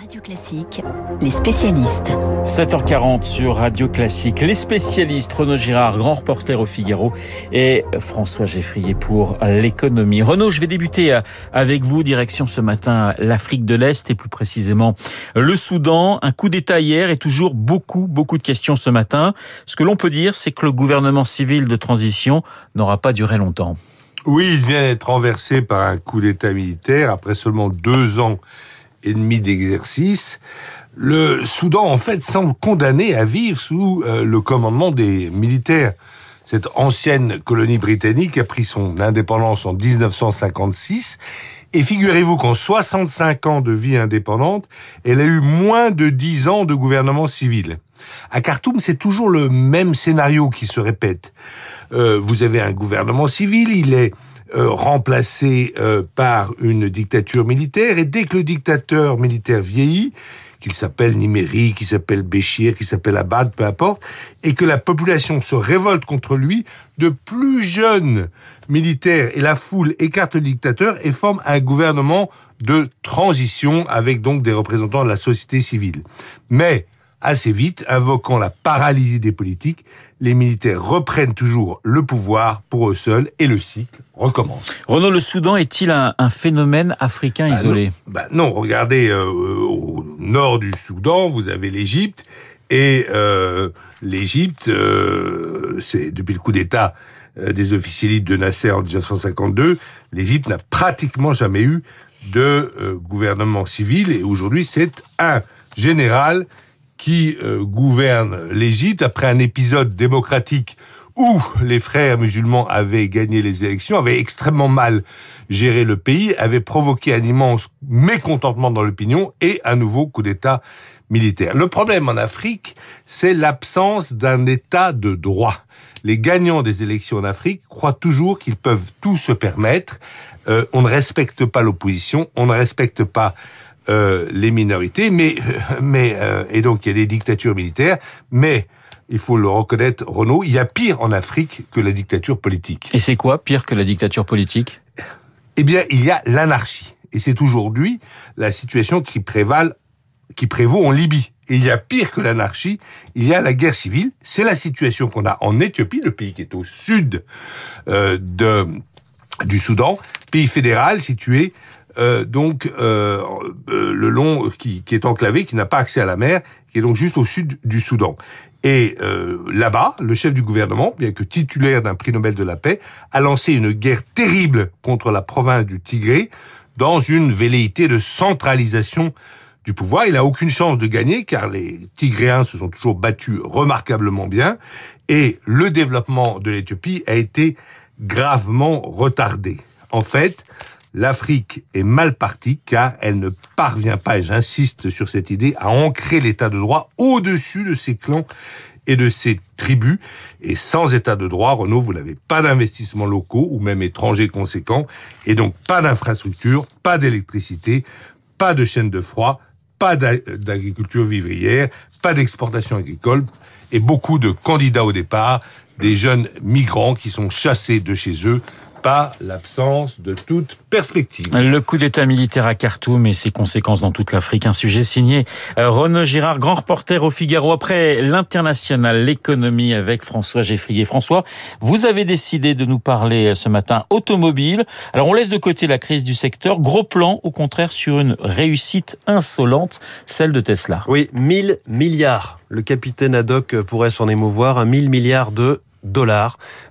Radio Classique, les spécialistes. 7h40 sur Radio Classique. Les spécialistes, Renaud Girard, grand reporter au Figaro, et François Geffrier pour l'économie. Renaud, je vais débuter euh, avec vous, direction ce matin l'Afrique de l'Est et plus précisément le Soudan. Un coup d'État hier et toujours beaucoup, beaucoup de questions ce matin. Ce que l'on peut dire, c'est que le gouvernement civil de transition n'aura pas duré longtemps. Oui, il vient d'être renversé par un coup d'État militaire après seulement deux ans et demi d'exercice, le Soudan en fait semble condamné à vivre sous euh, le commandement des militaires. Cette ancienne colonie britannique a pris son indépendance en 1956 et figurez-vous qu'en 65 ans de vie indépendante, elle a eu moins de 10 ans de gouvernement civil. À Khartoum, c'est toujours le même scénario qui se répète. Euh, vous avez un gouvernement civil, il est remplacé euh, par une dictature militaire. Et dès que le dictateur militaire vieillit, qu'il s'appelle Niméri, qu'il s'appelle Béchir, qu'il s'appelle Abad, peu importe, et que la population se révolte contre lui, de plus jeunes militaires et la foule écartent le dictateur et forment un gouvernement de transition avec donc des représentants de la société civile. Mais assez vite, invoquant la paralysie des politiques, les militaires reprennent toujours le pouvoir pour eux seuls et le cycle recommence. Renaud, le Soudan est-il un, phénomène africain bah isolé non, bah non, regardez, euh, au nord du Soudan, vous avez l'Égypte, et euh, l'Égypte, euh, c'est depuis le coup d'État des officiers libres de Nasser en 1952, l'Égypte n'a pratiquement jamais eu de gouvernement civil, et aujourd'hui c'est un général qui euh, gouverne l'Égypte après un épisode démocratique où les frères musulmans avaient gagné les élections, avaient extrêmement mal géré le pays, avaient provoqué un immense mécontentement dans l'opinion et un nouveau coup d'État militaire. Le problème en Afrique, c'est l'absence d'un État de droit. Les gagnants des élections en Afrique croient toujours qu'ils peuvent tout se permettre. Euh, on ne respecte pas l'opposition, on ne respecte pas euh, les minorités, mais, mais euh, et donc il y a des dictatures militaires, mais il faut le reconnaître, Renaud, il y a pire en Afrique que la dictature politique. Et c'est quoi pire que la dictature politique? Eh bien, il y a l'anarchie. Et c'est aujourd'hui la situation qui prévale, qui prévaut en Libye. Et il y a pire que l'anarchie, il y a la guerre civile. C'est la situation qu'on a en Éthiopie, le pays qui est au sud euh, de, du Soudan, pays fédéral situé euh, donc euh, euh, le long qui, qui, est enclavé, qui n'a pas accès à la mer, qui est donc juste au sud du Soudan. Et là-bas, le chef du gouvernement, bien que titulaire d'un prix Nobel de la paix, a lancé une guerre terrible contre la province du Tigré dans une velléité de centralisation du pouvoir. Il n'a aucune chance de gagner car les Tigréens se sont toujours battus remarquablement bien et le développement de l'Éthiopie a été gravement retardé. En fait, l'Afrique est mal partie car elle ne parvient pas, et j'insiste sur cette idée, à ancrer l'état de droit au-dessus de ses clans et de ses tribus. Et sans état de droit, Renault, vous n'avez pas d'investissements locaux ou même étrangers conséquents, et donc pas d'infrastructure, pas d'électricité, pas de chaîne de froid, pas d'agriculture vivrière, pas d'exportation agricole, et beaucoup de candidats au départ, des jeunes migrants qui sont chassés de chez eux pas l'absence de toute perspective. Le coup d'État militaire à Khartoum et ses conséquences dans toute l'Afrique, un sujet signé euh, Renaud Girard, grand reporter au Figaro. Après l'international, l'économie avec François Geffrier. François, vous avez décidé de nous parler euh, ce matin automobile. Alors on laisse de côté la crise du secteur. Gros plan, au contraire, sur une réussite insolente, celle de Tesla. Oui, 1000 milliards. Le capitaine Haddock pourrait s'en émouvoir. Un 1000 milliards de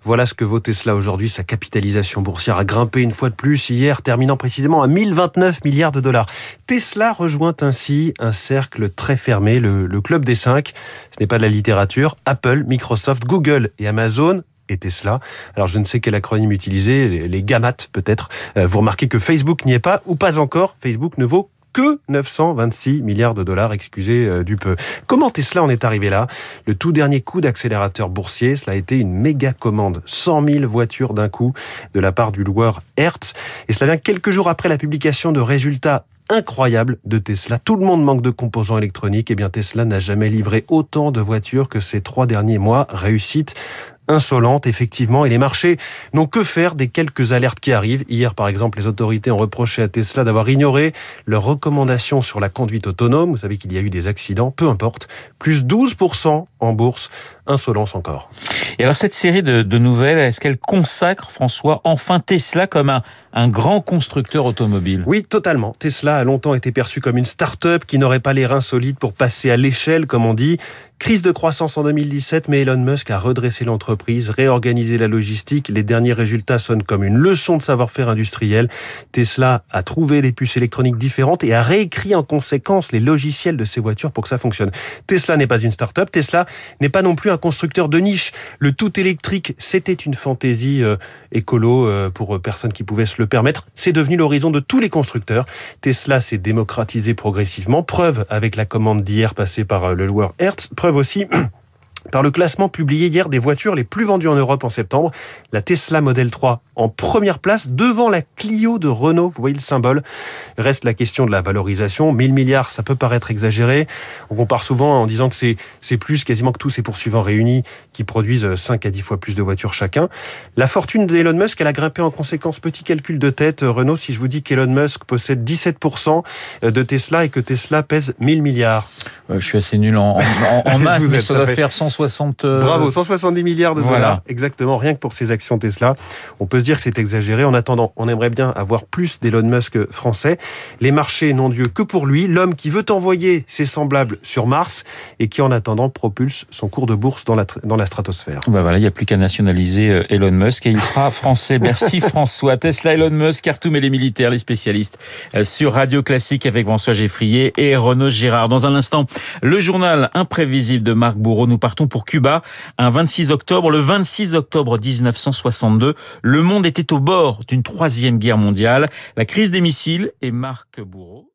Voilà ce que vaut Tesla aujourd'hui. Sa capitalisation boursière a grimpé une fois de plus hier, terminant précisément à 1029 milliards de dollars. Tesla rejoint ainsi un cercle très fermé, le, club des cinq. Ce n'est pas de la littérature. Apple, Microsoft, Google et Amazon et Tesla. Alors je ne sais quel acronyme utiliser, les, les peut-être. Euh, vous remarquez que Facebook n'y est pas ou pas encore. Facebook ne vaut que 926 milliards de dollars, excusez euh, du peu. Comment Tesla en est arrivé là? Le tout dernier coup d'accélérateur boursier, cela a été une méga commande, 100 000 voitures d'un coup de la part du loueur Hertz. Et cela vient quelques jours après la publication de résultats incroyables de Tesla. Tout le monde manque de composants électroniques. Eh bien, Tesla n'a jamais livré autant de voitures que ces trois derniers mois. Réussite insolente, effectivement, et les marchés n'ont que faire des quelques alertes qui arrivent. Hier, par exemple, les autorités ont reproché à Tesla d'avoir ignoré leurs recommandations sur la conduite autonome. Vous savez qu'il y a eu des accidents, peu importe. Plus 12% en bourse. Insolence encore. Et alors cette série de, de nouvelles, est-ce qu'elle consacre, François, enfin Tesla comme un, un grand constructeur automobile? Oui, totalement. Tesla a longtemps été perçu comme une start-up qui n'aurait pas les reins solides pour passer à l'échelle, comme on dit. Crise de croissance en 2017, mais Elon Musk a redressé l'entreprise, réorganisé la logistique. Les derniers résultats sonnent comme une leçon de savoir-faire industriel. Tesla a trouvé des puces électroniques différentes et a réécrit en conséquence les logiciels de ses voitures pour que ça fonctionne. Tesla n'est pas une start-up. Tesla n'est pas non plus un constructeur de niche. Le tout électrique, c'était une fantaisie euh, écolo euh, pour euh, personnes qui pouvaient se le permettre. C'est devenu l'horizon de tous les constructeurs. Tesla s'est démocratisé progressivement. Preuve avec la commande d'hier passée par le loueur Hertz. Preuve aussi par le classement publié hier des voitures les plus vendues en Europe en septembre. La Tesla Model 3 en première place devant la Clio de Renault. Vous voyez le symbole. Reste la question de la valorisation. 1000 milliards, ça peut paraître exagéré. On compare souvent en disant que c'est, c'est plus quasiment que tous ces poursuivants réunis qui produisent 5 à 10 fois plus de voitures chacun. La fortune d'Elon Musk, elle a grimpé en conséquence. Petit calcul de tête. Renault, si je vous dis qu'Elon Musk possède 17% de Tesla et que Tesla pèse 1000 milliards. Euh, je suis assez nul en, en, en maths, mais ça, ça doit faire 160... Euh... Bravo, 170 milliards de voilà. dollars. Exactement, rien que pour ces actions Tesla. On peut se dire que c'est exagéré. En attendant, on aimerait bien avoir plus d'Elon Musk français. Les marchés n'ont Dieu que pour lui, l'homme qui veut envoyer ses semblables sur Mars et qui en attendant propulse son cours de bourse dans la, dans la stratosphère. Bah voilà, il n'y a plus qu'à nationaliser euh, Elon Musk et il sera français. Merci François. Tesla, Elon Musk, Khartoum et les militaires, les spécialistes euh, sur Radio Classique avec François Geffrier et Renaud Girard. Dans un instant, le journal imprévisible de Marc Bourreau. Nous partons pour Cuba un 26 octobre. Le 26 octobre 1962, le monde était au bord d'une troisième guerre mondiale. La crise des missiles et Marc Bourreau.